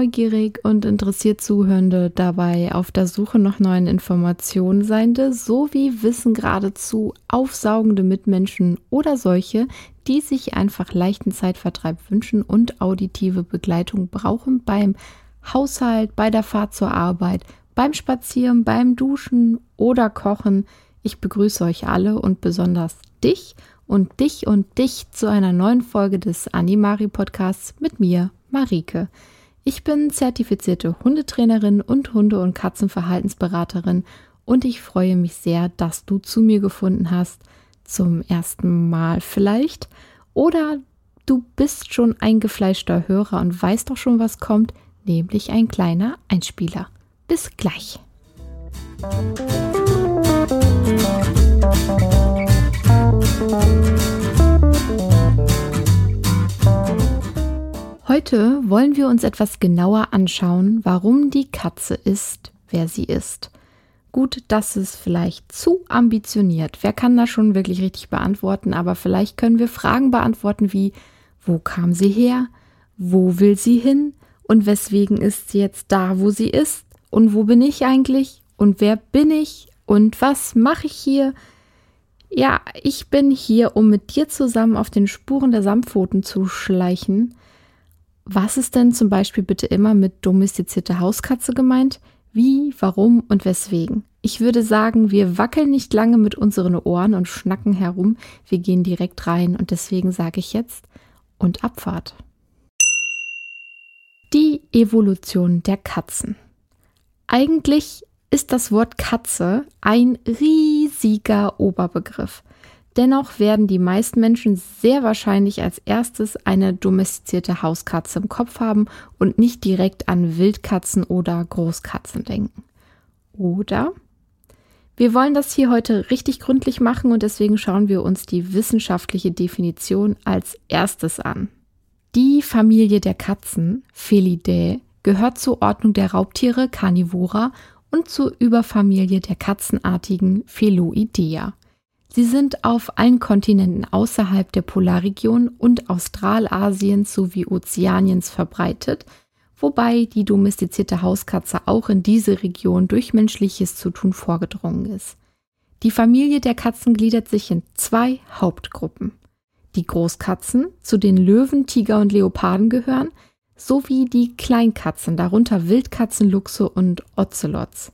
neugierig und interessiert Zuhörende dabei auf der Suche nach neuen Informationen seiende sowie Wissen geradezu aufsaugende Mitmenschen oder solche, die sich einfach leichten Zeitvertreib wünschen und auditive Begleitung brauchen beim Haushalt, bei der Fahrt zur Arbeit, beim Spazieren, beim Duschen oder Kochen. Ich begrüße euch alle und besonders dich und dich und dich zu einer neuen Folge des Animari Podcasts mit mir, Marike. Ich bin zertifizierte Hundetrainerin und Hunde- und Katzenverhaltensberaterin und ich freue mich sehr, dass du zu mir gefunden hast, zum ersten Mal vielleicht, oder du bist schon ein gefleischter Hörer und weißt doch schon, was kommt, nämlich ein kleiner Einspieler. Bis gleich. Heute wollen wir uns etwas genauer anschauen, warum die Katze ist, wer sie ist. Gut, das ist vielleicht zu ambitioniert. Wer kann das schon wirklich richtig beantworten? Aber vielleicht können wir Fragen beantworten wie, wo kam sie her? Wo will sie hin? Und weswegen ist sie jetzt da, wo sie ist? Und wo bin ich eigentlich? Und wer bin ich? Und was mache ich hier? Ja, ich bin hier, um mit dir zusammen auf den Spuren der Samtpfoten zu schleichen. Was ist denn zum Beispiel bitte immer mit domestizierte Hauskatze gemeint? Wie, warum und weswegen? Ich würde sagen, wir wackeln nicht lange mit unseren Ohren und schnacken herum, wir gehen direkt rein und deswegen sage ich jetzt und Abfahrt. Die Evolution der Katzen. Eigentlich ist das Wort Katze ein riesiger Oberbegriff. Dennoch werden die meisten Menschen sehr wahrscheinlich als erstes eine domestizierte Hauskatze im Kopf haben und nicht direkt an Wildkatzen oder Großkatzen denken. Oder? Wir wollen das hier heute richtig gründlich machen und deswegen schauen wir uns die wissenschaftliche Definition als erstes an. Die Familie der Katzen, Felidae, gehört zur Ordnung der Raubtiere Carnivora und zur Überfamilie der katzenartigen Feloidea. Sie sind auf allen Kontinenten außerhalb der Polarregion und Australasiens sowie Ozeaniens verbreitet, wobei die domestizierte Hauskatze auch in diese Region durch menschliches Zutun vorgedrungen ist. Die Familie der Katzen gliedert sich in zwei Hauptgruppen. Die Großkatzen, zu den Löwen, Tiger und Leoparden gehören, sowie die Kleinkatzen, darunter Wildkatzen, Luchse und Ocelots.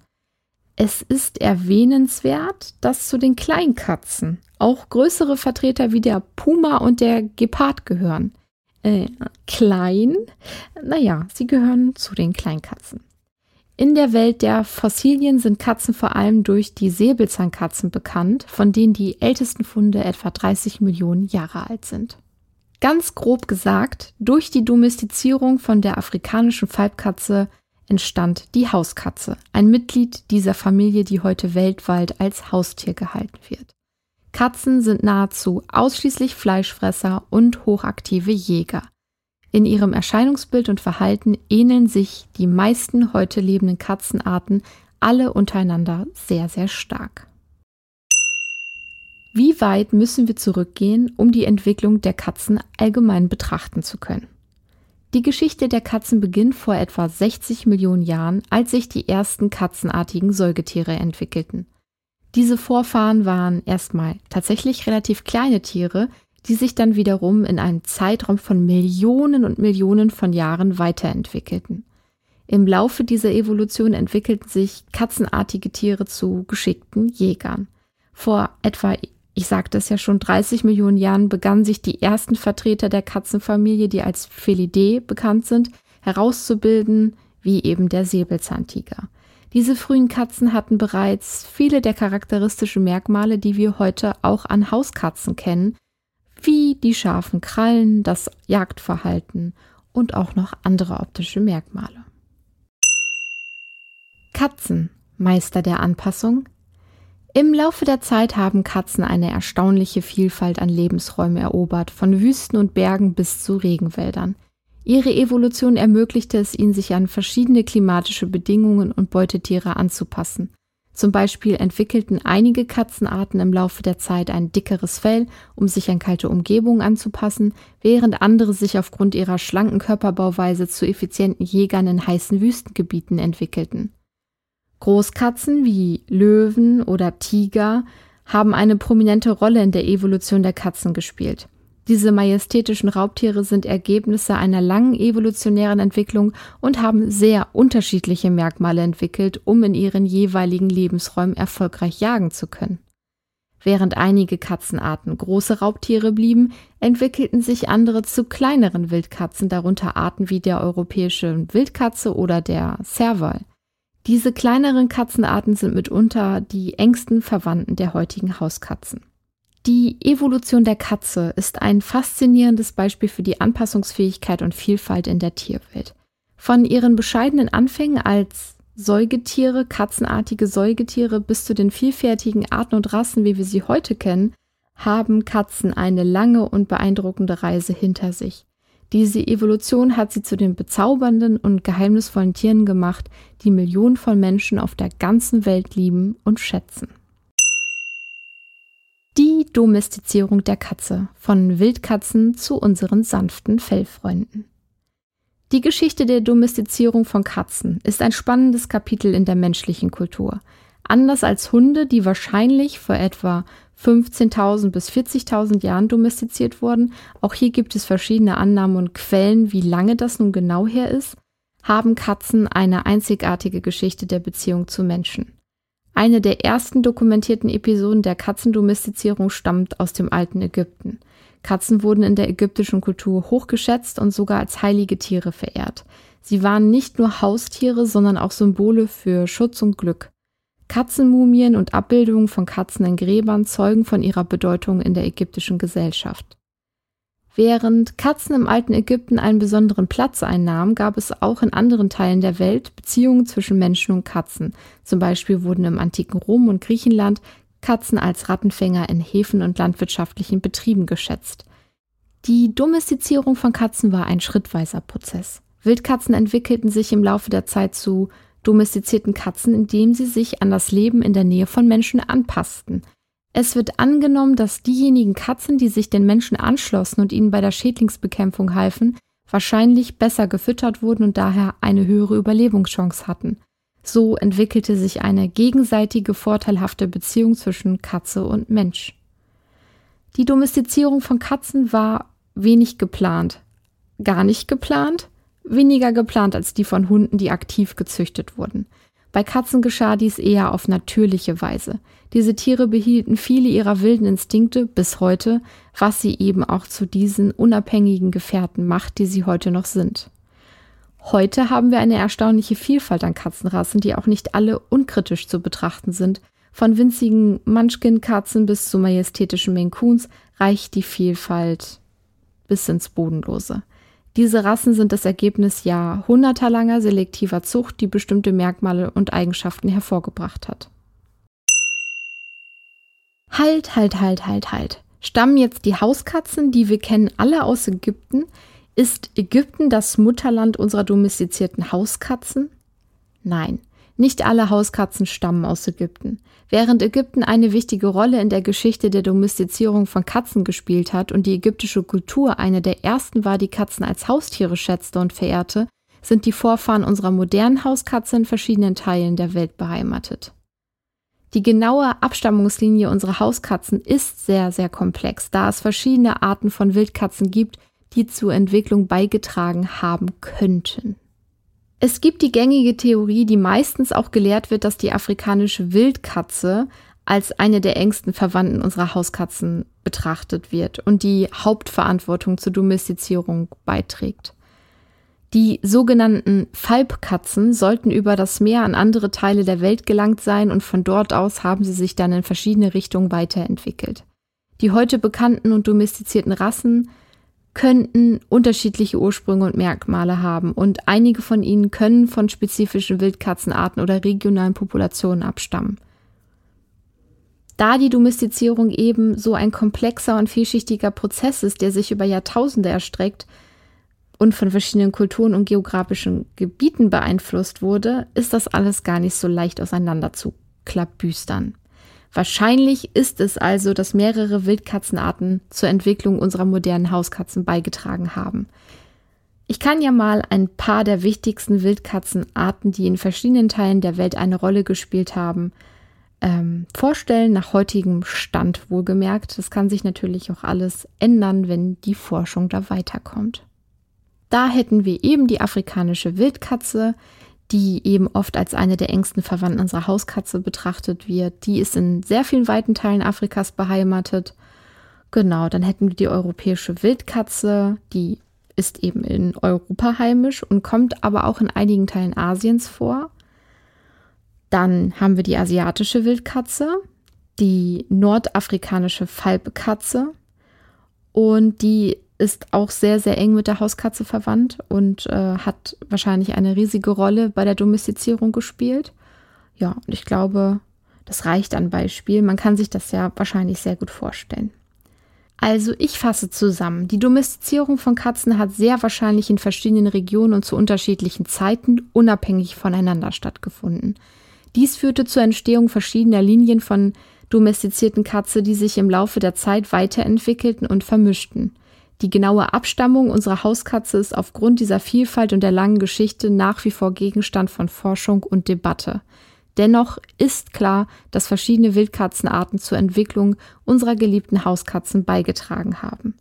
Es ist erwähnenswert, dass zu den Kleinkatzen auch größere Vertreter wie der Puma und der Gepard gehören. Äh, klein? Naja, sie gehören zu den Kleinkatzen. In der Welt der Fossilien sind Katzen vor allem durch die Säbelzahnkatzen bekannt, von denen die ältesten Funde etwa 30 Millionen Jahre alt sind. Ganz grob gesagt, durch die Domestizierung von der afrikanischen Falbkatze entstand die Hauskatze, ein Mitglied dieser Familie, die heute weltweit als Haustier gehalten wird. Katzen sind nahezu ausschließlich Fleischfresser und hochaktive Jäger. In ihrem Erscheinungsbild und Verhalten ähneln sich die meisten heute lebenden Katzenarten alle untereinander sehr, sehr stark. Wie weit müssen wir zurückgehen, um die Entwicklung der Katzen allgemein betrachten zu können? Die Geschichte der Katzen beginnt vor etwa 60 Millionen Jahren, als sich die ersten katzenartigen Säugetiere entwickelten. Diese Vorfahren waren erstmal tatsächlich relativ kleine Tiere, die sich dann wiederum in einem Zeitraum von Millionen und Millionen von Jahren weiterentwickelten. Im Laufe dieser Evolution entwickelten sich katzenartige Tiere zu geschickten Jägern. Vor etwa ich sagte es ja schon, 30 Millionen Jahren begannen sich die ersten Vertreter der Katzenfamilie, die als Felidae bekannt sind, herauszubilden, wie eben der Säbelzahntiger. Diese frühen Katzen hatten bereits viele der charakteristischen Merkmale, die wir heute auch an Hauskatzen kennen, wie die scharfen Krallen, das Jagdverhalten und auch noch andere optische Merkmale. Katzen, Meister der Anpassung, im Laufe der Zeit haben Katzen eine erstaunliche Vielfalt an Lebensräumen erobert, von Wüsten und Bergen bis zu Regenwäldern. Ihre Evolution ermöglichte es ihnen, sich an verschiedene klimatische Bedingungen und Beutetiere anzupassen. Zum Beispiel entwickelten einige Katzenarten im Laufe der Zeit ein dickeres Fell, um sich an kalte Umgebungen anzupassen, während andere sich aufgrund ihrer schlanken Körperbauweise zu effizienten Jägern in heißen Wüstengebieten entwickelten. Großkatzen wie Löwen oder Tiger haben eine prominente Rolle in der Evolution der Katzen gespielt. Diese majestätischen Raubtiere sind Ergebnisse einer langen evolutionären Entwicklung und haben sehr unterschiedliche Merkmale entwickelt, um in ihren jeweiligen Lebensräumen erfolgreich jagen zu können. Während einige Katzenarten große Raubtiere blieben, entwickelten sich andere zu kleineren Wildkatzen, darunter Arten wie der europäische Wildkatze oder der Serval. Diese kleineren Katzenarten sind mitunter die engsten Verwandten der heutigen Hauskatzen. Die Evolution der Katze ist ein faszinierendes Beispiel für die Anpassungsfähigkeit und Vielfalt in der Tierwelt. Von ihren bescheidenen Anfängen als Säugetiere, katzenartige Säugetiere bis zu den vielfältigen Arten und Rassen, wie wir sie heute kennen, haben Katzen eine lange und beeindruckende Reise hinter sich. Diese Evolution hat sie zu den bezaubernden und geheimnisvollen Tieren gemacht, die Millionen von Menschen auf der ganzen Welt lieben und schätzen. Die Domestizierung der Katze von Wildkatzen zu unseren sanften Fellfreunden. Die Geschichte der Domestizierung von Katzen ist ein spannendes Kapitel in der menschlichen Kultur. Anders als Hunde, die wahrscheinlich vor etwa 15.000 bis 40.000 Jahren domestiziert wurden, auch hier gibt es verschiedene Annahmen und Quellen, wie lange das nun genau her ist, haben Katzen eine einzigartige Geschichte der Beziehung zu Menschen. Eine der ersten dokumentierten Episoden der Katzendomestizierung stammt aus dem alten Ägypten. Katzen wurden in der ägyptischen Kultur hochgeschätzt und sogar als heilige Tiere verehrt. Sie waren nicht nur Haustiere, sondern auch Symbole für Schutz und Glück. Katzenmumien und Abbildungen von Katzen in Gräbern zeugen von ihrer Bedeutung in der ägyptischen Gesellschaft. Während Katzen im alten Ägypten einen besonderen Platz einnahmen, gab es auch in anderen Teilen der Welt Beziehungen zwischen Menschen und Katzen. Zum Beispiel wurden im antiken Rom und Griechenland Katzen als Rattenfänger in Häfen und landwirtschaftlichen Betrieben geschätzt. Die Domestizierung von Katzen war ein schrittweiser Prozess. Wildkatzen entwickelten sich im Laufe der Zeit zu domestizierten Katzen, indem sie sich an das Leben in der Nähe von Menschen anpassten. Es wird angenommen, dass diejenigen Katzen, die sich den Menschen anschlossen und ihnen bei der Schädlingsbekämpfung halfen, wahrscheinlich besser gefüttert wurden und daher eine höhere Überlebungschance hatten. So entwickelte sich eine gegenseitige vorteilhafte Beziehung zwischen Katze und Mensch. Die Domestizierung von Katzen war wenig geplant. Gar nicht geplant? Weniger geplant als die von Hunden, die aktiv gezüchtet wurden. Bei Katzen geschah dies eher auf natürliche Weise. Diese Tiere behielten viele ihrer wilden Instinkte bis heute, was sie eben auch zu diesen unabhängigen Gefährten macht, die sie heute noch sind. Heute haben wir eine erstaunliche Vielfalt an Katzenrassen, die auch nicht alle unkritisch zu betrachten sind. Von winzigen Munchkin-Katzen bis zu majestätischen Maine Coons reicht die Vielfalt bis ins Bodenlose. Diese Rassen sind das Ergebnis jahrhundertelanger selektiver Zucht, die bestimmte Merkmale und Eigenschaften hervorgebracht hat. Halt, halt, halt, halt, halt. Stammen jetzt die Hauskatzen, die wir kennen, alle aus Ägypten? Ist Ägypten das Mutterland unserer domestizierten Hauskatzen? Nein. Nicht alle Hauskatzen stammen aus Ägypten. Während Ägypten eine wichtige Rolle in der Geschichte der Domestizierung von Katzen gespielt hat und die ägyptische Kultur eine der ersten war, die Katzen als Haustiere schätzte und verehrte, sind die Vorfahren unserer modernen Hauskatze in verschiedenen Teilen der Welt beheimatet. Die genaue Abstammungslinie unserer Hauskatzen ist sehr, sehr komplex, da es verschiedene Arten von Wildkatzen gibt, die zur Entwicklung beigetragen haben könnten. Es gibt die gängige Theorie, die meistens auch gelehrt wird, dass die afrikanische Wildkatze als eine der engsten Verwandten unserer Hauskatzen betrachtet wird und die Hauptverantwortung zur Domestizierung beiträgt. Die sogenannten Falbkatzen sollten über das Meer an andere Teile der Welt gelangt sein und von dort aus haben sie sich dann in verschiedene Richtungen weiterentwickelt. Die heute bekannten und domestizierten Rassen könnten unterschiedliche Ursprünge und Merkmale haben und einige von ihnen können von spezifischen Wildkatzenarten oder regionalen Populationen abstammen. Da die Domestizierung eben so ein komplexer und vielschichtiger Prozess ist, der sich über Jahrtausende erstreckt und von verschiedenen Kulturen und geografischen Gebieten beeinflusst wurde, ist das alles gar nicht so leicht auseinander zu Klabüstern. Wahrscheinlich ist es also, dass mehrere Wildkatzenarten zur Entwicklung unserer modernen Hauskatzen beigetragen haben. Ich kann ja mal ein paar der wichtigsten Wildkatzenarten, die in verschiedenen Teilen der Welt eine Rolle gespielt haben, ähm, vorstellen, nach heutigem Stand wohlgemerkt. Das kann sich natürlich auch alles ändern, wenn die Forschung da weiterkommt. Da hätten wir eben die afrikanische Wildkatze, die eben oft als eine der engsten Verwandten unserer Hauskatze betrachtet wird. Die ist in sehr vielen weiten Teilen Afrikas beheimatet. Genau, dann hätten wir die europäische Wildkatze, die ist eben in Europa heimisch und kommt aber auch in einigen Teilen Asiens vor. Dann haben wir die asiatische Wildkatze, die nordafrikanische Falbkatze und die ist auch sehr, sehr eng mit der Hauskatze verwandt und äh, hat wahrscheinlich eine riesige Rolle bei der Domestizierung gespielt. Ja, und ich glaube, das reicht an Beispiel. Man kann sich das ja wahrscheinlich sehr gut vorstellen. Also ich fasse zusammen. Die Domestizierung von Katzen hat sehr wahrscheinlich in verschiedenen Regionen und zu unterschiedlichen Zeiten unabhängig voneinander stattgefunden. Dies führte zur Entstehung verschiedener Linien von domestizierten Katze, die sich im Laufe der Zeit weiterentwickelten und vermischten. Die genaue Abstammung unserer Hauskatze ist aufgrund dieser Vielfalt und der langen Geschichte nach wie vor Gegenstand von Forschung und Debatte. Dennoch ist klar, dass verschiedene Wildkatzenarten zur Entwicklung unserer geliebten Hauskatzen beigetragen haben.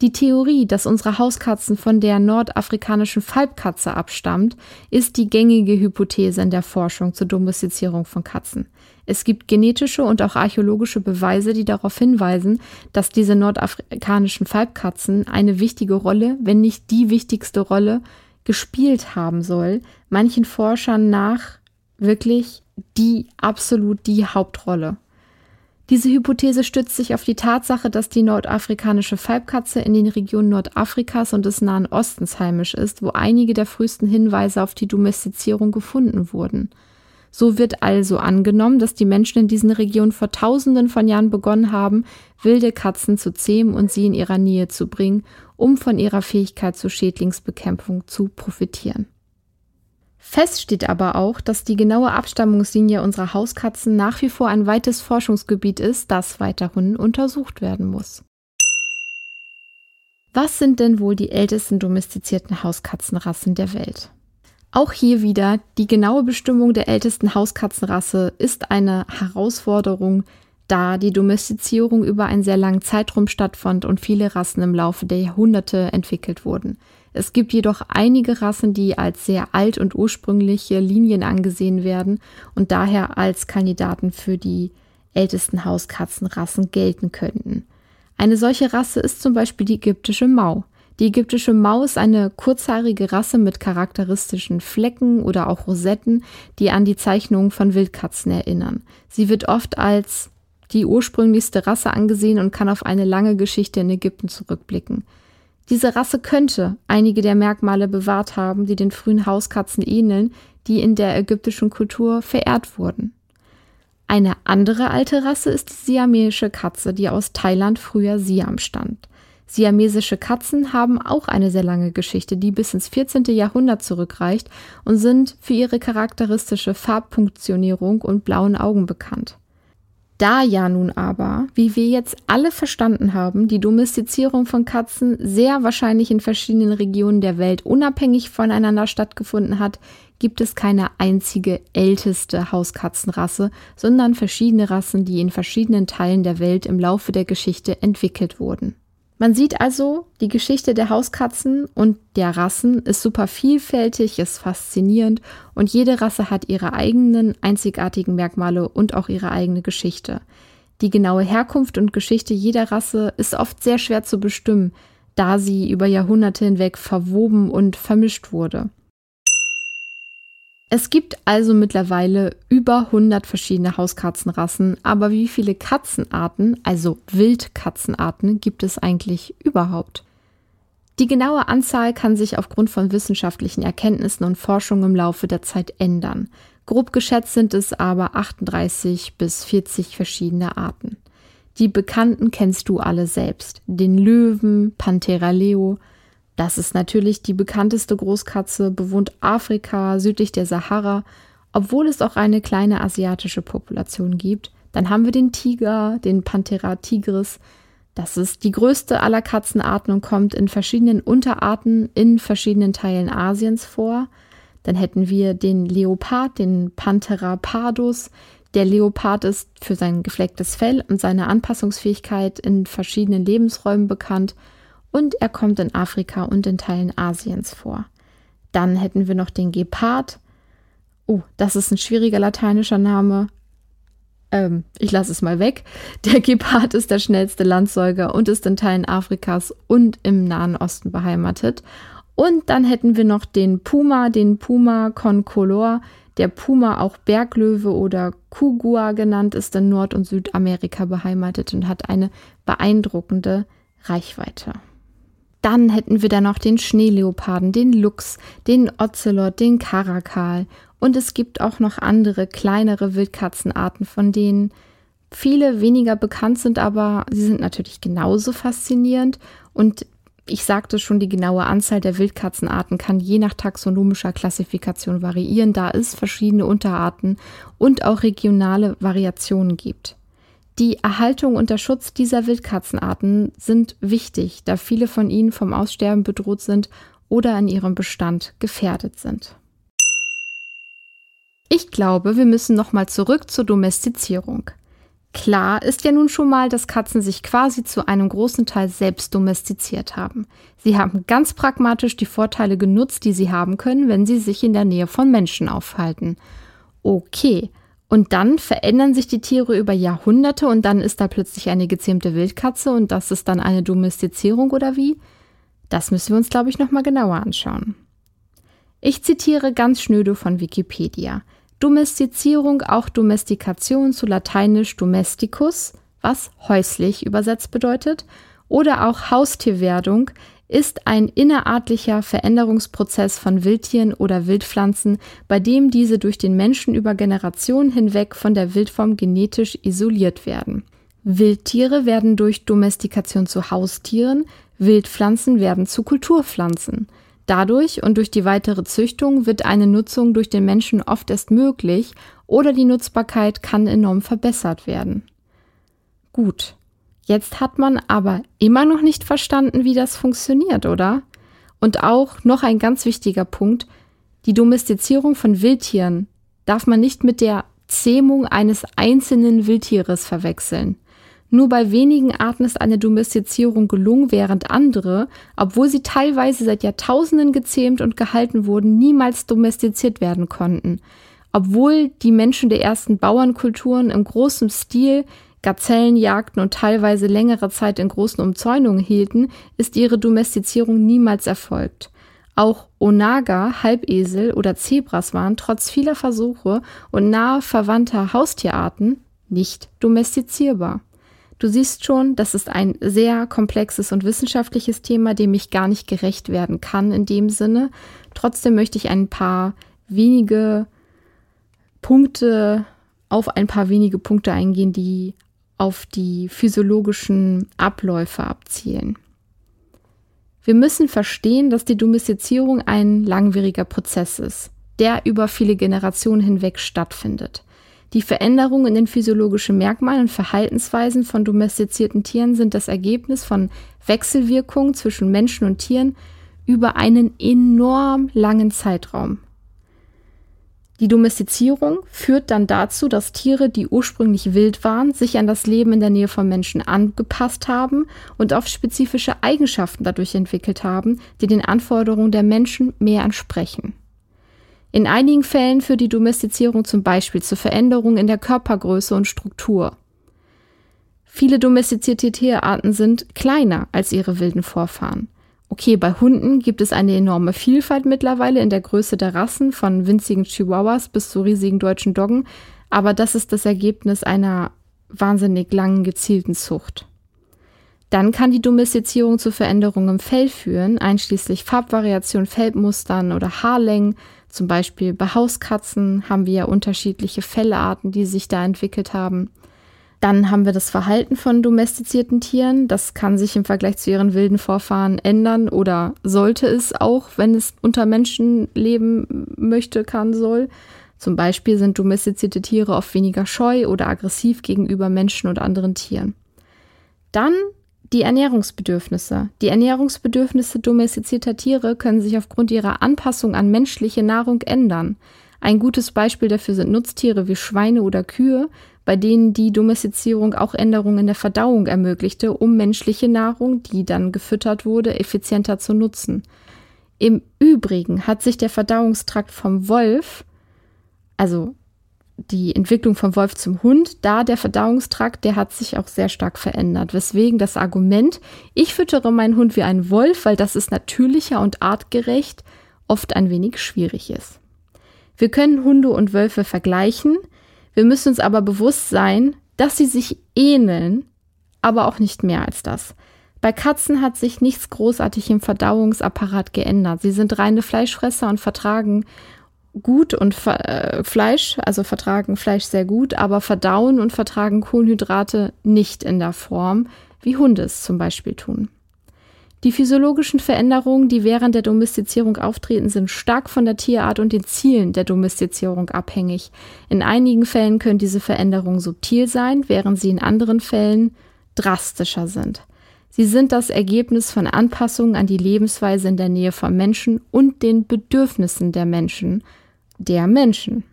Die Theorie, dass unsere Hauskatzen von der nordafrikanischen Falbkatze abstammt, ist die gängige Hypothese in der Forschung zur Domestizierung von Katzen. Es gibt genetische und auch archäologische Beweise, die darauf hinweisen, dass diese nordafrikanischen Falbkatzen eine wichtige Rolle, wenn nicht die wichtigste Rolle, gespielt haben soll. Manchen Forschern nach wirklich die absolut die Hauptrolle. Diese Hypothese stützt sich auf die Tatsache, dass die nordafrikanische Falbkatze in den Regionen Nordafrikas und des Nahen Ostens heimisch ist, wo einige der frühesten Hinweise auf die Domestizierung gefunden wurden. So wird also angenommen, dass die Menschen in diesen Regionen vor Tausenden von Jahren begonnen haben, wilde Katzen zu zähmen und sie in ihrer Nähe zu bringen, um von ihrer Fähigkeit zur Schädlingsbekämpfung zu profitieren. Fest steht aber auch, dass die genaue Abstammungslinie unserer Hauskatzen nach wie vor ein weites Forschungsgebiet ist, das weiterhin untersucht werden muss. Was sind denn wohl die ältesten domestizierten Hauskatzenrassen der Welt? Auch hier wieder, die genaue Bestimmung der ältesten Hauskatzenrasse ist eine Herausforderung, da die Domestizierung über einen sehr langen Zeitraum stattfand und viele Rassen im Laufe der Jahrhunderte entwickelt wurden. Es gibt jedoch einige Rassen, die als sehr alt und ursprüngliche Linien angesehen werden und daher als Kandidaten für die ältesten Hauskatzenrassen gelten könnten. Eine solche Rasse ist zum Beispiel die ägyptische Mau. Die ägyptische Mau ist eine kurzhaarige Rasse mit charakteristischen Flecken oder auch Rosetten, die an die Zeichnungen von Wildkatzen erinnern. Sie wird oft als die ursprünglichste Rasse angesehen und kann auf eine lange Geschichte in Ägypten zurückblicken. Diese Rasse könnte einige der Merkmale bewahrt haben, die den frühen Hauskatzen ähneln, die in der ägyptischen Kultur verehrt wurden. Eine andere alte Rasse ist die siamesische Katze, die aus Thailand früher Siam stammt. Siamesische Katzen haben auch eine sehr lange Geschichte, die bis ins 14. Jahrhundert zurückreicht und sind für ihre charakteristische Farbpunktionierung und blauen Augen bekannt. Da ja nun aber, wie wir jetzt alle verstanden haben, die Domestizierung von Katzen sehr wahrscheinlich in verschiedenen Regionen der Welt unabhängig voneinander stattgefunden hat, gibt es keine einzige älteste Hauskatzenrasse, sondern verschiedene Rassen, die in verschiedenen Teilen der Welt im Laufe der Geschichte entwickelt wurden. Man sieht also, die Geschichte der Hauskatzen und der Rassen ist super vielfältig, ist faszinierend und jede Rasse hat ihre eigenen einzigartigen Merkmale und auch ihre eigene Geschichte. Die genaue Herkunft und Geschichte jeder Rasse ist oft sehr schwer zu bestimmen, da sie über Jahrhunderte hinweg verwoben und vermischt wurde. Es gibt also mittlerweile über 100 verschiedene Hauskatzenrassen, aber wie viele Katzenarten, also Wildkatzenarten, gibt es eigentlich überhaupt? Die genaue Anzahl kann sich aufgrund von wissenschaftlichen Erkenntnissen und Forschung im Laufe der Zeit ändern. Grob geschätzt sind es aber 38 bis 40 verschiedene Arten. Die bekannten kennst du alle selbst. Den Löwen, Panthera leo, das ist natürlich die bekannteste Großkatze, bewohnt Afrika südlich der Sahara obwohl es auch eine kleine asiatische Population gibt. Dann haben wir den Tiger, den Panthera tigris. Das ist die größte aller Katzenarten und kommt in verschiedenen Unterarten in verschiedenen Teilen Asiens vor. Dann hätten wir den Leopard, den Panthera pardus. Der Leopard ist für sein geflecktes Fell und seine Anpassungsfähigkeit in verschiedenen Lebensräumen bekannt und er kommt in Afrika und in Teilen Asiens vor. Dann hätten wir noch den Gepard. Oh, das ist ein schwieriger lateinischer Name. Ähm, ich lasse es mal weg. Der Gepard ist der schnellste Landsäuger und ist in Teilen Afrikas und im Nahen Osten beheimatet. Und dann hätten wir noch den Puma, den Puma concolor. Der Puma, auch Berglöwe oder Kugua genannt, ist in Nord- und Südamerika beheimatet und hat eine beeindruckende Reichweite. Dann hätten wir da noch den Schneeleoparden, den Luchs, den Ocelot, den Karakal. Und es gibt auch noch andere kleinere Wildkatzenarten, von denen viele weniger bekannt sind, aber sie sind natürlich genauso faszinierend. Und ich sagte schon, die genaue Anzahl der Wildkatzenarten kann je nach taxonomischer Klassifikation variieren, da es verschiedene Unterarten und auch regionale Variationen gibt. Die Erhaltung und der Schutz dieser Wildkatzenarten sind wichtig, da viele von ihnen vom Aussterben bedroht sind oder in ihrem Bestand gefährdet sind. Ich glaube, wir müssen nochmal zurück zur Domestizierung. Klar ist ja nun schon mal, dass Katzen sich quasi zu einem großen Teil selbst domestiziert haben. Sie haben ganz pragmatisch die Vorteile genutzt, die sie haben können, wenn sie sich in der Nähe von Menschen aufhalten. Okay, und dann verändern sich die Tiere über Jahrhunderte und dann ist da plötzlich eine gezähmte Wildkatze und das ist dann eine Domestizierung oder wie? Das müssen wir uns, glaube ich, nochmal genauer anschauen. Ich zitiere ganz schnöde von Wikipedia. Domestizierung, auch Domestikation zu lateinisch domesticus, was häuslich übersetzt bedeutet, oder auch Haustierwerdung ist ein innerartlicher Veränderungsprozess von Wildtieren oder Wildpflanzen, bei dem diese durch den Menschen über Generationen hinweg von der Wildform genetisch isoliert werden. Wildtiere werden durch Domestikation zu Haustieren, Wildpflanzen werden zu Kulturpflanzen. Dadurch und durch die weitere Züchtung wird eine Nutzung durch den Menschen oft erst möglich oder die Nutzbarkeit kann enorm verbessert werden. Gut, Jetzt hat man aber immer noch nicht verstanden, wie das funktioniert, oder? Und auch noch ein ganz wichtiger Punkt, die Domestizierung von Wildtieren darf man nicht mit der Zähmung eines einzelnen Wildtieres verwechseln. Nur bei wenigen Arten ist eine Domestizierung gelungen, während andere, obwohl sie teilweise seit Jahrtausenden gezähmt und gehalten wurden, niemals domestiziert werden konnten. Obwohl die Menschen der ersten Bauernkulturen im großen Stil Gazellen jagten und teilweise längere Zeit in großen Umzäunungen hielten, ist ihre Domestizierung niemals erfolgt. Auch Onaga, Halbesel oder Zebras waren trotz vieler Versuche und nahe verwandter Haustierarten nicht domestizierbar. Du siehst schon, das ist ein sehr komplexes und wissenschaftliches Thema, dem ich gar nicht gerecht werden kann in dem Sinne. Trotzdem möchte ich ein paar wenige Punkte auf ein paar wenige Punkte eingehen, die auf die physiologischen Abläufe abzielen. Wir müssen verstehen, dass die Domestizierung ein langwieriger Prozess ist, der über viele Generationen hinweg stattfindet. Die Veränderungen in den physiologischen Merkmalen und Verhaltensweisen von domestizierten Tieren sind das Ergebnis von Wechselwirkungen zwischen Menschen und Tieren über einen enorm langen Zeitraum. Die Domestizierung führt dann dazu, dass Tiere, die ursprünglich wild waren, sich an das Leben in der Nähe von Menschen angepasst haben und auf spezifische Eigenschaften dadurch entwickelt haben, die den Anforderungen der Menschen mehr entsprechen. In einigen Fällen führt die Domestizierung zum Beispiel zu Veränderungen in der Körpergröße und Struktur. Viele domestizierte Tierarten sind kleiner als ihre wilden Vorfahren. Okay, bei Hunden gibt es eine enorme Vielfalt mittlerweile in der Größe der Rassen, von winzigen Chihuahuas bis zu riesigen deutschen Doggen, aber das ist das Ergebnis einer wahnsinnig langen gezielten Zucht. Dann kann die Domestizierung zu Veränderungen im Fell führen, einschließlich Farbvariation, Fellmustern oder Haarlängen. Zum Beispiel bei Hauskatzen haben wir ja unterschiedliche Fellarten, die sich da entwickelt haben. Dann haben wir das Verhalten von domestizierten Tieren. Das kann sich im Vergleich zu ihren wilden Vorfahren ändern oder sollte es auch, wenn es unter Menschen leben möchte, kann, soll. Zum Beispiel sind domestizierte Tiere oft weniger scheu oder aggressiv gegenüber Menschen oder anderen Tieren. Dann die Ernährungsbedürfnisse. Die Ernährungsbedürfnisse domestizierter Tiere können sich aufgrund ihrer Anpassung an menschliche Nahrung ändern. Ein gutes Beispiel dafür sind Nutztiere wie Schweine oder Kühe, bei denen die Domestizierung auch Änderungen in der Verdauung ermöglichte, um menschliche Nahrung, die dann gefüttert wurde, effizienter zu nutzen. Im Übrigen hat sich der Verdauungstrakt vom Wolf, also die Entwicklung vom Wolf zum Hund, da der Verdauungstrakt, der hat sich auch sehr stark verändert. Weswegen das Argument, ich füttere meinen Hund wie einen Wolf, weil das ist natürlicher und artgerecht, oft ein wenig schwierig ist. Wir können Hunde und Wölfe vergleichen, wir müssen uns aber bewusst sein, dass sie sich ähneln, aber auch nicht mehr als das. Bei Katzen hat sich nichts großartig im Verdauungsapparat geändert. Sie sind reine Fleischfresser und vertragen gut und äh, Fleisch, also vertragen Fleisch sehr gut, aber verdauen und vertragen Kohlenhydrate nicht in der Form, wie Hunde es zum Beispiel tun. Die physiologischen Veränderungen, die während der Domestizierung auftreten, sind stark von der Tierart und den Zielen der Domestizierung abhängig. In einigen Fällen können diese Veränderungen subtil sein, während sie in anderen Fällen drastischer sind. Sie sind das Ergebnis von Anpassungen an die Lebensweise in der Nähe von Menschen und den Bedürfnissen der Menschen, der Menschen,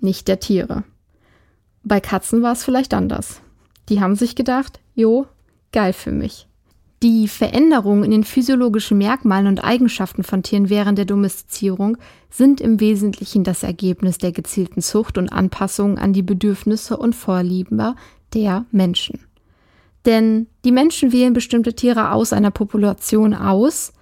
nicht der Tiere. Bei Katzen war es vielleicht anders. Die haben sich gedacht, jo, geil für mich. Die Veränderungen in den physiologischen Merkmalen und Eigenschaften von Tieren während der Domestizierung sind im Wesentlichen das Ergebnis der gezielten Zucht und Anpassung an die Bedürfnisse und Vorlieben der Menschen. Denn die Menschen wählen bestimmte Tiere aus einer Population aus,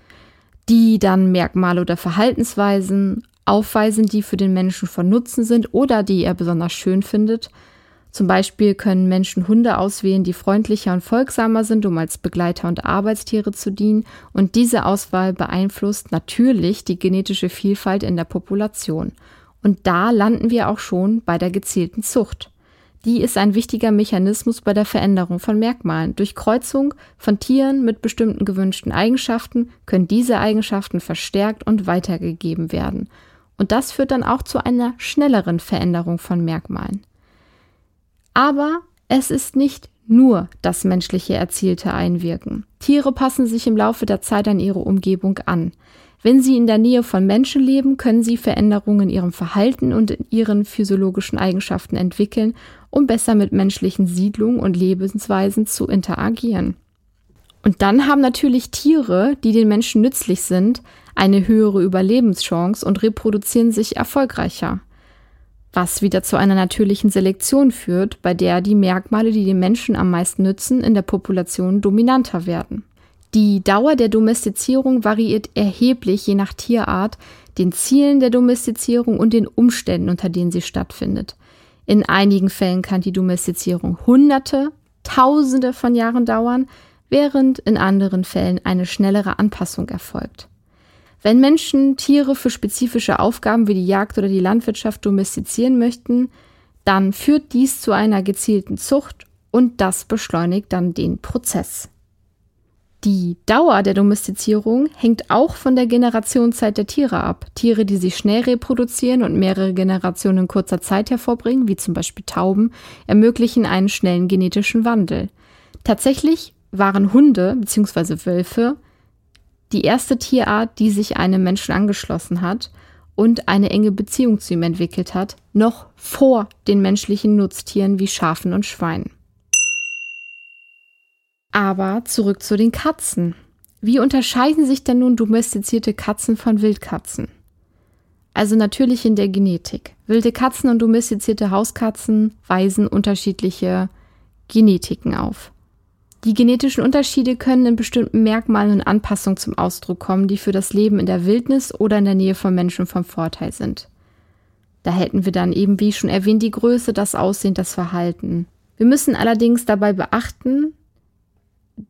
die dann Merkmale oder Verhaltensweisen aufweisen, die für den Menschen von Nutzen sind oder die er besonders schön findet zum Beispiel können Menschen Hunde auswählen, die freundlicher und folgsamer sind, um als Begleiter und Arbeitstiere zu dienen. Und diese Auswahl beeinflusst natürlich die genetische Vielfalt in der Population. Und da landen wir auch schon bei der gezielten Zucht. Die ist ein wichtiger Mechanismus bei der Veränderung von Merkmalen. Durch Kreuzung von Tieren mit bestimmten gewünschten Eigenschaften können diese Eigenschaften verstärkt und weitergegeben werden. Und das führt dann auch zu einer schnelleren Veränderung von Merkmalen. Aber es ist nicht nur das menschliche erzielte Einwirken. Tiere passen sich im Laufe der Zeit an ihre Umgebung an. Wenn sie in der Nähe von Menschen leben, können sie Veränderungen in ihrem Verhalten und in ihren physiologischen Eigenschaften entwickeln, um besser mit menschlichen Siedlungen und Lebensweisen zu interagieren. Und dann haben natürlich Tiere, die den Menschen nützlich sind, eine höhere Überlebenschance und reproduzieren sich erfolgreicher was wieder zu einer natürlichen Selektion führt, bei der die Merkmale, die den Menschen am meisten nützen, in der Population dominanter werden. Die Dauer der Domestizierung variiert erheblich je nach Tierart, den Zielen der Domestizierung und den Umständen, unter denen sie stattfindet. In einigen Fällen kann die Domestizierung Hunderte, Tausende von Jahren dauern, während in anderen Fällen eine schnellere Anpassung erfolgt. Wenn Menschen Tiere für spezifische Aufgaben wie die Jagd oder die Landwirtschaft domestizieren möchten, dann führt dies zu einer gezielten Zucht und das beschleunigt dann den Prozess. Die Dauer der Domestizierung hängt auch von der Generationszeit der Tiere ab. Tiere, die sich schnell reproduzieren und mehrere Generationen in kurzer Zeit hervorbringen, wie zum Beispiel Tauben, ermöglichen einen schnellen genetischen Wandel. Tatsächlich waren Hunde bzw. Wölfe die erste Tierart, die sich einem Menschen angeschlossen hat und eine enge Beziehung zu ihm entwickelt hat, noch vor den menschlichen Nutztieren wie Schafen und Schweinen. Aber zurück zu den Katzen. Wie unterscheiden sich denn nun domestizierte Katzen von Wildkatzen? Also natürlich in der Genetik. Wilde Katzen und domestizierte Hauskatzen weisen unterschiedliche Genetiken auf. Die genetischen Unterschiede können in bestimmten Merkmalen und Anpassungen zum Ausdruck kommen, die für das Leben in der Wildnis oder in der Nähe von Menschen vom Vorteil sind. Da hätten wir dann eben, wie schon erwähnt, die Größe, das Aussehen, das Verhalten. Wir müssen allerdings dabei beachten,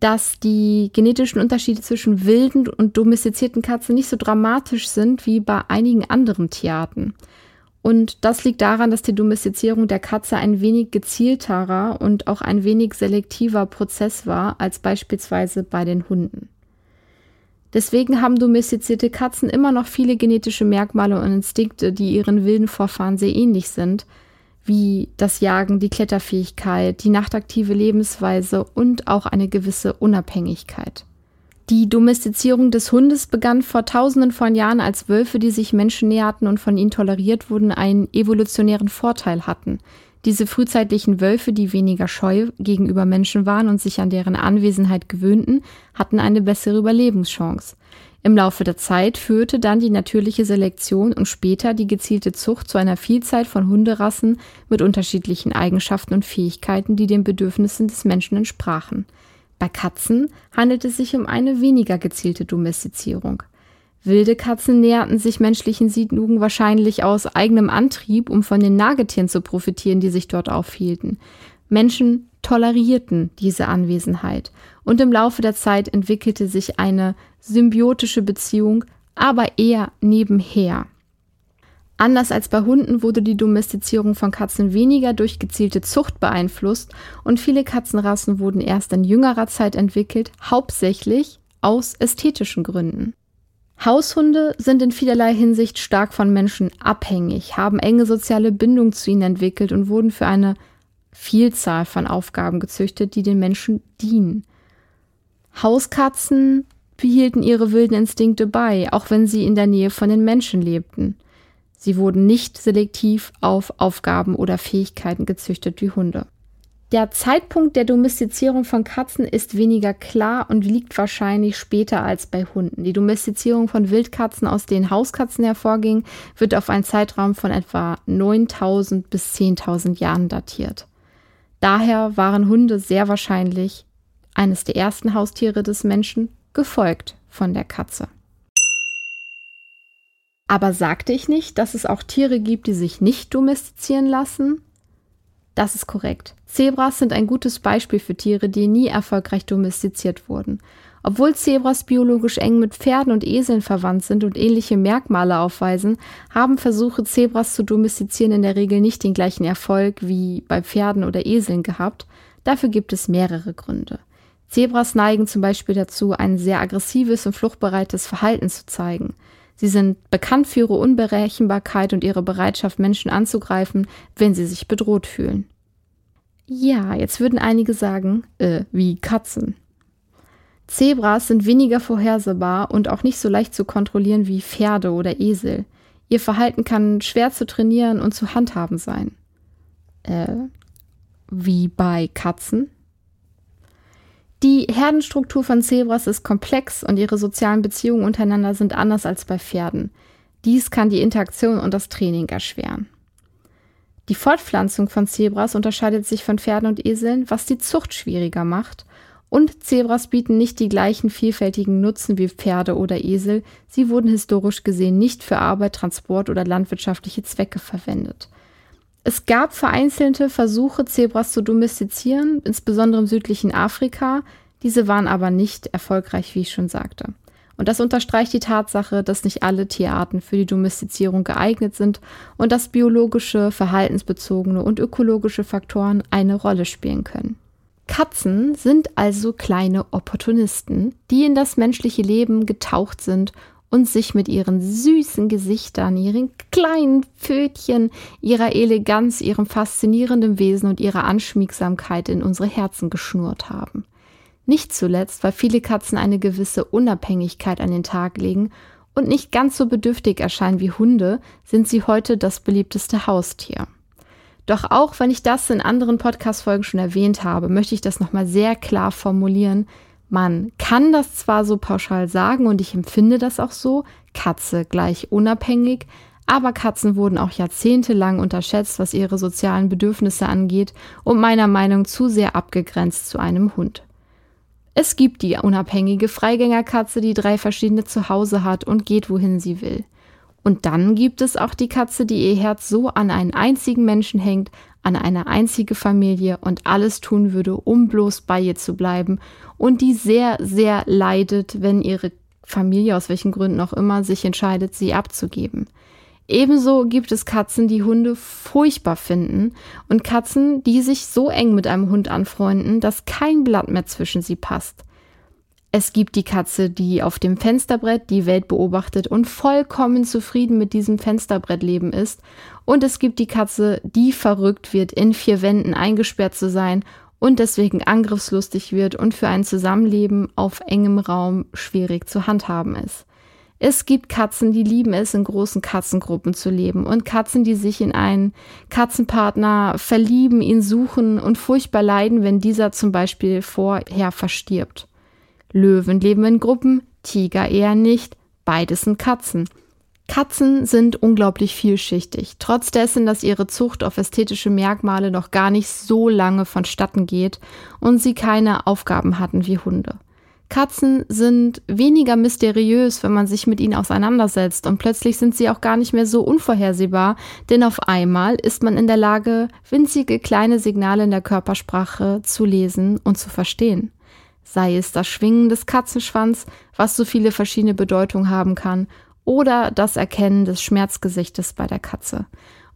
dass die genetischen Unterschiede zwischen wilden und domestizierten Katzen nicht so dramatisch sind wie bei einigen anderen Tierarten. Und das liegt daran, dass die Domestizierung der Katze ein wenig gezielterer und auch ein wenig selektiver Prozess war als beispielsweise bei den Hunden. Deswegen haben domestizierte Katzen immer noch viele genetische Merkmale und Instinkte, die ihren wilden Vorfahren sehr ähnlich sind, wie das Jagen, die Kletterfähigkeit, die nachtaktive Lebensweise und auch eine gewisse Unabhängigkeit. Die Domestizierung des Hundes begann vor tausenden von Jahren, als Wölfe, die sich Menschen näherten und von ihnen toleriert wurden, einen evolutionären Vorteil hatten. Diese frühzeitlichen Wölfe, die weniger scheu gegenüber Menschen waren und sich an deren Anwesenheit gewöhnten, hatten eine bessere Überlebenschance. Im Laufe der Zeit führte dann die natürliche Selektion und später die gezielte Zucht zu einer Vielzahl von Hunderassen mit unterschiedlichen Eigenschaften und Fähigkeiten, die den Bedürfnissen des Menschen entsprachen. Bei Katzen handelt es sich um eine weniger gezielte Domestizierung. Wilde Katzen näherten sich menschlichen Siedlungen wahrscheinlich aus eigenem Antrieb, um von den Nagetieren zu profitieren, die sich dort aufhielten. Menschen tolerierten diese Anwesenheit und im Laufe der Zeit entwickelte sich eine symbiotische Beziehung, aber eher nebenher. Anders als bei Hunden wurde die Domestizierung von Katzen weniger durch gezielte Zucht beeinflusst und viele Katzenrassen wurden erst in jüngerer Zeit entwickelt, hauptsächlich aus ästhetischen Gründen. Haushunde sind in vielerlei Hinsicht stark von Menschen abhängig, haben enge soziale Bindung zu ihnen entwickelt und wurden für eine Vielzahl von Aufgaben gezüchtet, die den Menschen dienen. Hauskatzen behielten ihre wilden Instinkte bei, auch wenn sie in der Nähe von den Menschen lebten. Sie wurden nicht selektiv auf Aufgaben oder Fähigkeiten gezüchtet wie Hunde. Der Zeitpunkt der Domestizierung von Katzen ist weniger klar und liegt wahrscheinlich später als bei Hunden. Die Domestizierung von Wildkatzen, aus denen Hauskatzen hervorging, wird auf einen Zeitraum von etwa 9000 bis 10.000 Jahren datiert. Daher waren Hunde sehr wahrscheinlich eines der ersten Haustiere des Menschen, gefolgt von der Katze. Aber sagte ich nicht, dass es auch Tiere gibt, die sich nicht domestizieren lassen? Das ist korrekt. Zebras sind ein gutes Beispiel für Tiere, die nie erfolgreich domestiziert wurden. Obwohl Zebras biologisch eng mit Pferden und Eseln verwandt sind und ähnliche Merkmale aufweisen, haben Versuche, Zebras zu domestizieren, in der Regel nicht den gleichen Erfolg wie bei Pferden oder Eseln gehabt. Dafür gibt es mehrere Gründe. Zebras neigen zum Beispiel dazu, ein sehr aggressives und fluchtbereites Verhalten zu zeigen. Sie sind bekannt für ihre Unberechenbarkeit und ihre Bereitschaft, Menschen anzugreifen, wenn sie sich bedroht fühlen. Ja, jetzt würden einige sagen, äh, wie Katzen. Zebras sind weniger vorhersehbar und auch nicht so leicht zu kontrollieren wie Pferde oder Esel. Ihr Verhalten kann schwer zu trainieren und zu handhaben sein. Äh, wie bei Katzen? Die Herdenstruktur von Zebras ist komplex und ihre sozialen Beziehungen untereinander sind anders als bei Pferden. Dies kann die Interaktion und das Training erschweren. Die Fortpflanzung von Zebras unterscheidet sich von Pferden und Eseln, was die Zucht schwieriger macht. Und Zebras bieten nicht die gleichen vielfältigen Nutzen wie Pferde oder Esel. Sie wurden historisch gesehen nicht für Arbeit, Transport oder landwirtschaftliche Zwecke verwendet. Es gab vereinzelte Versuche, Zebras zu domestizieren, insbesondere im südlichen Afrika. Diese waren aber nicht erfolgreich, wie ich schon sagte. Und das unterstreicht die Tatsache, dass nicht alle Tierarten für die Domestizierung geeignet sind und dass biologische, verhaltensbezogene und ökologische Faktoren eine Rolle spielen können. Katzen sind also kleine Opportunisten, die in das menschliche Leben getaucht sind und sich mit ihren süßen Gesichtern, ihren kleinen Pfötchen, ihrer Eleganz, ihrem faszinierenden Wesen und ihrer Anschmiegsamkeit in unsere Herzen geschnurrt haben. Nicht zuletzt, weil viele Katzen eine gewisse Unabhängigkeit an den Tag legen und nicht ganz so bedürftig erscheinen wie Hunde, sind sie heute das beliebteste Haustier. Doch auch wenn ich das in anderen Podcast-Folgen schon erwähnt habe, möchte ich das nochmal sehr klar formulieren, man kann das zwar so pauschal sagen und ich empfinde das auch so, Katze gleich unabhängig, aber Katzen wurden auch jahrzehntelang unterschätzt, was ihre sozialen Bedürfnisse angeht und meiner Meinung zu sehr abgegrenzt zu einem Hund. Es gibt die unabhängige Freigängerkatze, die drei verschiedene Zuhause hat und geht, wohin sie will. Und dann gibt es auch die Katze, die ihr Herz so an einen einzigen Menschen hängt, an eine einzige Familie und alles tun würde, um bloß bei ihr zu bleiben und die sehr, sehr leidet, wenn ihre Familie aus welchen Gründen auch immer sich entscheidet, sie abzugeben. Ebenso gibt es Katzen, die Hunde furchtbar finden und Katzen, die sich so eng mit einem Hund anfreunden, dass kein Blatt mehr zwischen sie passt. Es gibt die Katze, die auf dem Fensterbrett die Welt beobachtet und vollkommen zufrieden mit diesem Fensterbrettleben ist. Und es gibt die Katze, die verrückt wird, in vier Wänden eingesperrt zu sein und deswegen angriffslustig wird und für ein Zusammenleben auf engem Raum schwierig zu handhaben ist. Es gibt Katzen, die lieben es, in großen Katzengruppen zu leben und Katzen, die sich in einen Katzenpartner verlieben, ihn suchen und furchtbar leiden, wenn dieser zum Beispiel vorher verstirbt. Löwen leben in Gruppen, Tiger eher nicht, beides sind Katzen. Katzen sind unglaublich vielschichtig, trotz dessen, dass ihre Zucht auf ästhetische Merkmale noch gar nicht so lange vonstatten geht und sie keine Aufgaben hatten wie Hunde. Katzen sind weniger mysteriös, wenn man sich mit ihnen auseinandersetzt und plötzlich sind sie auch gar nicht mehr so unvorhersehbar, denn auf einmal ist man in der Lage, winzige kleine Signale in der Körpersprache zu lesen und zu verstehen. Sei es das Schwingen des Katzenschwanz, was so viele verschiedene Bedeutungen haben kann, oder das Erkennen des Schmerzgesichtes bei der Katze.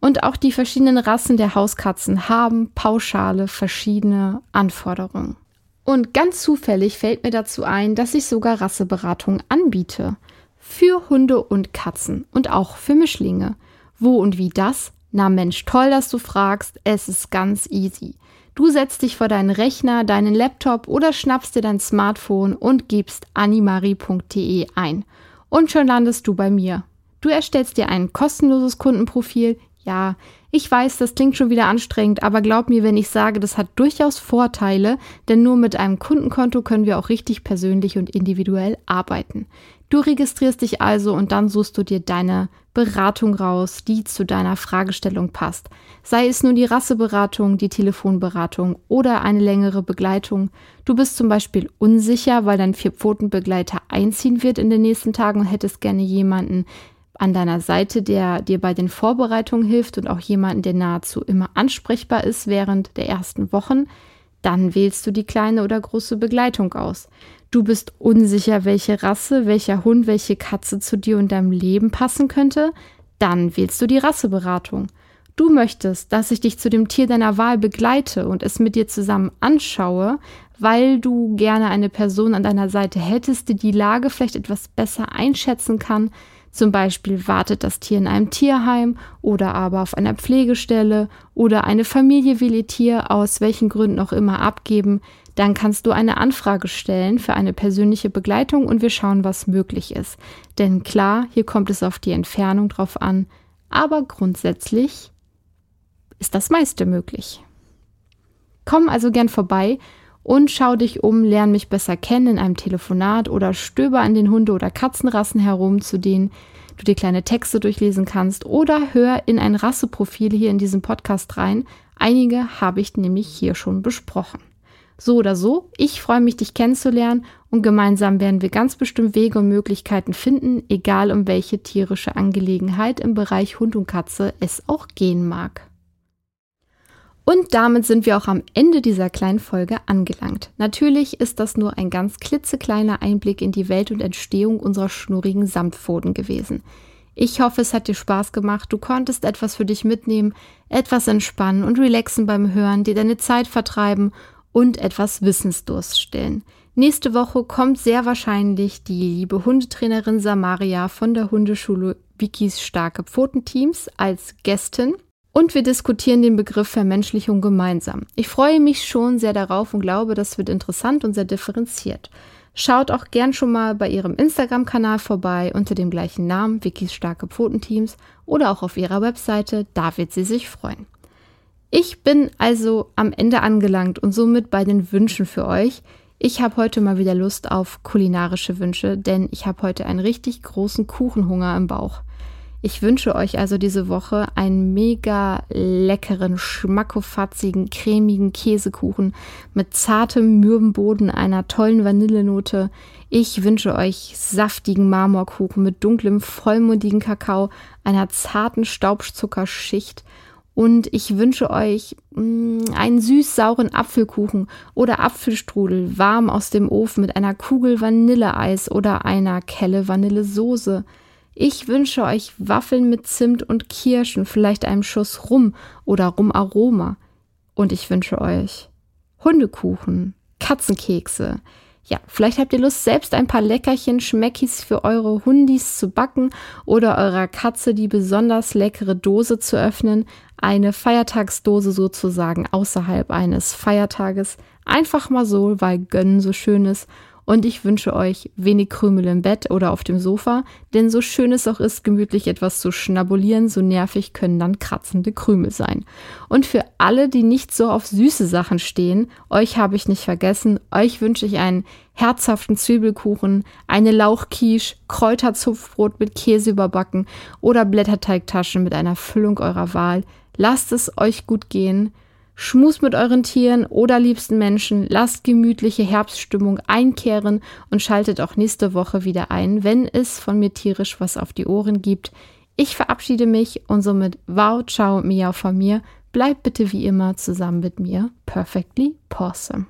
Und auch die verschiedenen Rassen der Hauskatzen haben pauschale verschiedene Anforderungen. Und ganz zufällig fällt mir dazu ein, dass ich sogar Rasseberatung anbiete. Für Hunde und Katzen und auch für Mischlinge. Wo und wie das? Na Mensch, toll, dass du fragst. Es ist ganz easy. Du setzt dich vor deinen Rechner, deinen Laptop oder schnappst dir dein Smartphone und gibst animari.de ein. Und schon landest du bei mir. Du erstellst dir ein kostenloses Kundenprofil. Ja, ich weiß, das klingt schon wieder anstrengend, aber glaub mir, wenn ich sage, das hat durchaus Vorteile, denn nur mit einem Kundenkonto können wir auch richtig persönlich und individuell arbeiten. Du registrierst dich also und dann suchst du dir deine Beratung raus, die zu deiner Fragestellung passt. Sei es nun die Rasseberatung, die Telefonberatung oder eine längere Begleitung. Du bist zum Beispiel unsicher, weil dein Vierpfotenbegleiter einziehen wird in den nächsten Tagen und hättest gerne jemanden, an deiner Seite, der dir bei den Vorbereitungen hilft und auch jemanden, der nahezu immer ansprechbar ist während der ersten Wochen, dann wählst du die kleine oder große Begleitung aus. Du bist unsicher, welche Rasse, welcher Hund, welche Katze zu dir und deinem Leben passen könnte, dann wählst du die Rasseberatung. Du möchtest, dass ich dich zu dem Tier deiner Wahl begleite und es mit dir zusammen anschaue, weil du gerne eine Person an deiner Seite hättest, die die Lage vielleicht etwas besser einschätzen kann, zum Beispiel wartet das Tier in einem Tierheim oder aber auf einer Pflegestelle oder eine Familie will ihr Tier aus welchen Gründen auch immer abgeben, dann kannst du eine Anfrage stellen für eine persönliche Begleitung und wir schauen, was möglich ist. Denn klar, hier kommt es auf die Entfernung drauf an, aber grundsätzlich ist das meiste möglich. Komm also gern vorbei und schau dich um, lern mich besser kennen in einem Telefonat oder stöber an den Hunde- oder Katzenrassen herum, zu denen du dir kleine Texte durchlesen kannst oder hör in ein Rasseprofil hier in diesem Podcast rein. Einige habe ich nämlich hier schon besprochen. So oder so, ich freue mich, dich kennenzulernen und gemeinsam werden wir ganz bestimmt Wege und Möglichkeiten finden, egal um welche tierische Angelegenheit im Bereich Hund und Katze es auch gehen mag. Und damit sind wir auch am Ende dieser kleinen Folge angelangt. Natürlich ist das nur ein ganz klitzekleiner Einblick in die Welt und Entstehung unserer schnurrigen Samtpfoten gewesen. Ich hoffe, es hat dir Spaß gemacht, du konntest etwas für dich mitnehmen, etwas entspannen und relaxen beim Hören, dir deine Zeit vertreiben und etwas Wissensdurst stillen. Nächste Woche kommt sehr wahrscheinlich die liebe Hundetrainerin Samaria von der Hundeschule Wikis Starke Pfotenteams als Gästin und wir diskutieren den Begriff Vermenschlichung gemeinsam. Ich freue mich schon sehr darauf und glaube, das wird interessant und sehr differenziert. Schaut auch gern schon mal bei ihrem Instagram-Kanal vorbei unter dem gleichen Namen, Wikis starke Pfotenteams, oder auch auf ihrer Webseite, da wird sie sich freuen. Ich bin also am Ende angelangt und somit bei den Wünschen für euch. Ich habe heute mal wieder Lust auf kulinarische Wünsche, denn ich habe heute einen richtig großen Kuchenhunger im Bauch. Ich wünsche euch also diese Woche einen mega leckeren, schmackofatzigen, cremigen Käsekuchen mit zartem Mürbenboden, einer tollen Vanillenote. Ich wünsche euch saftigen Marmorkuchen mit dunklem, vollmundigen Kakao, einer zarten Staubzuckerschicht und ich wünsche euch mh, mm, einen süß-sauren Apfelkuchen oder Apfelstrudel, warm aus dem Ofen mit einer Kugel Vanilleeis oder einer Kelle Vanillesoße. Ich wünsche euch Waffeln mit Zimt und Kirschen, vielleicht einem Schuss Rum oder Rumaroma. Und ich wünsche euch Hundekuchen, Katzenkekse, Ja, vielleicht habt ihr Lust, selbst ein paar Leckerchen, Schmeckis für eure Hundis zu backen oder eurer Katze die besonders leckere Dose zu öffnen. Eine Feiertagsdose sozusagen außerhalb eines Feiertages. Einfach mal so, weil Gönnen so schön ist und ich wünsche euch wenig Krümel im Bett oder auf dem Sofa, denn so schön es auch ist, gemütlich etwas zu schnabulieren, so nervig können dann kratzende Krümel sein. Und für alle, die nicht so auf süße Sachen stehen, euch habe ich nicht vergessen, euch wünsche ich einen herzhaften Zwiebelkuchen, eine Lauchquiche, Kräuterzupfbrot mit Käse überbacken oder Blätterteigtaschen mit einer Füllung eurer Wahl. Lasst es euch gut gehen. Schmus mit euren Tieren oder liebsten Menschen, lasst gemütliche Herbststimmung einkehren und schaltet auch nächste Woche wieder ein, wenn es von mir tierisch was auf die Ohren gibt. Ich verabschiede mich und somit wow, ciao, miau von mir. Bleibt bitte wie immer zusammen mit mir. Perfectly Possum.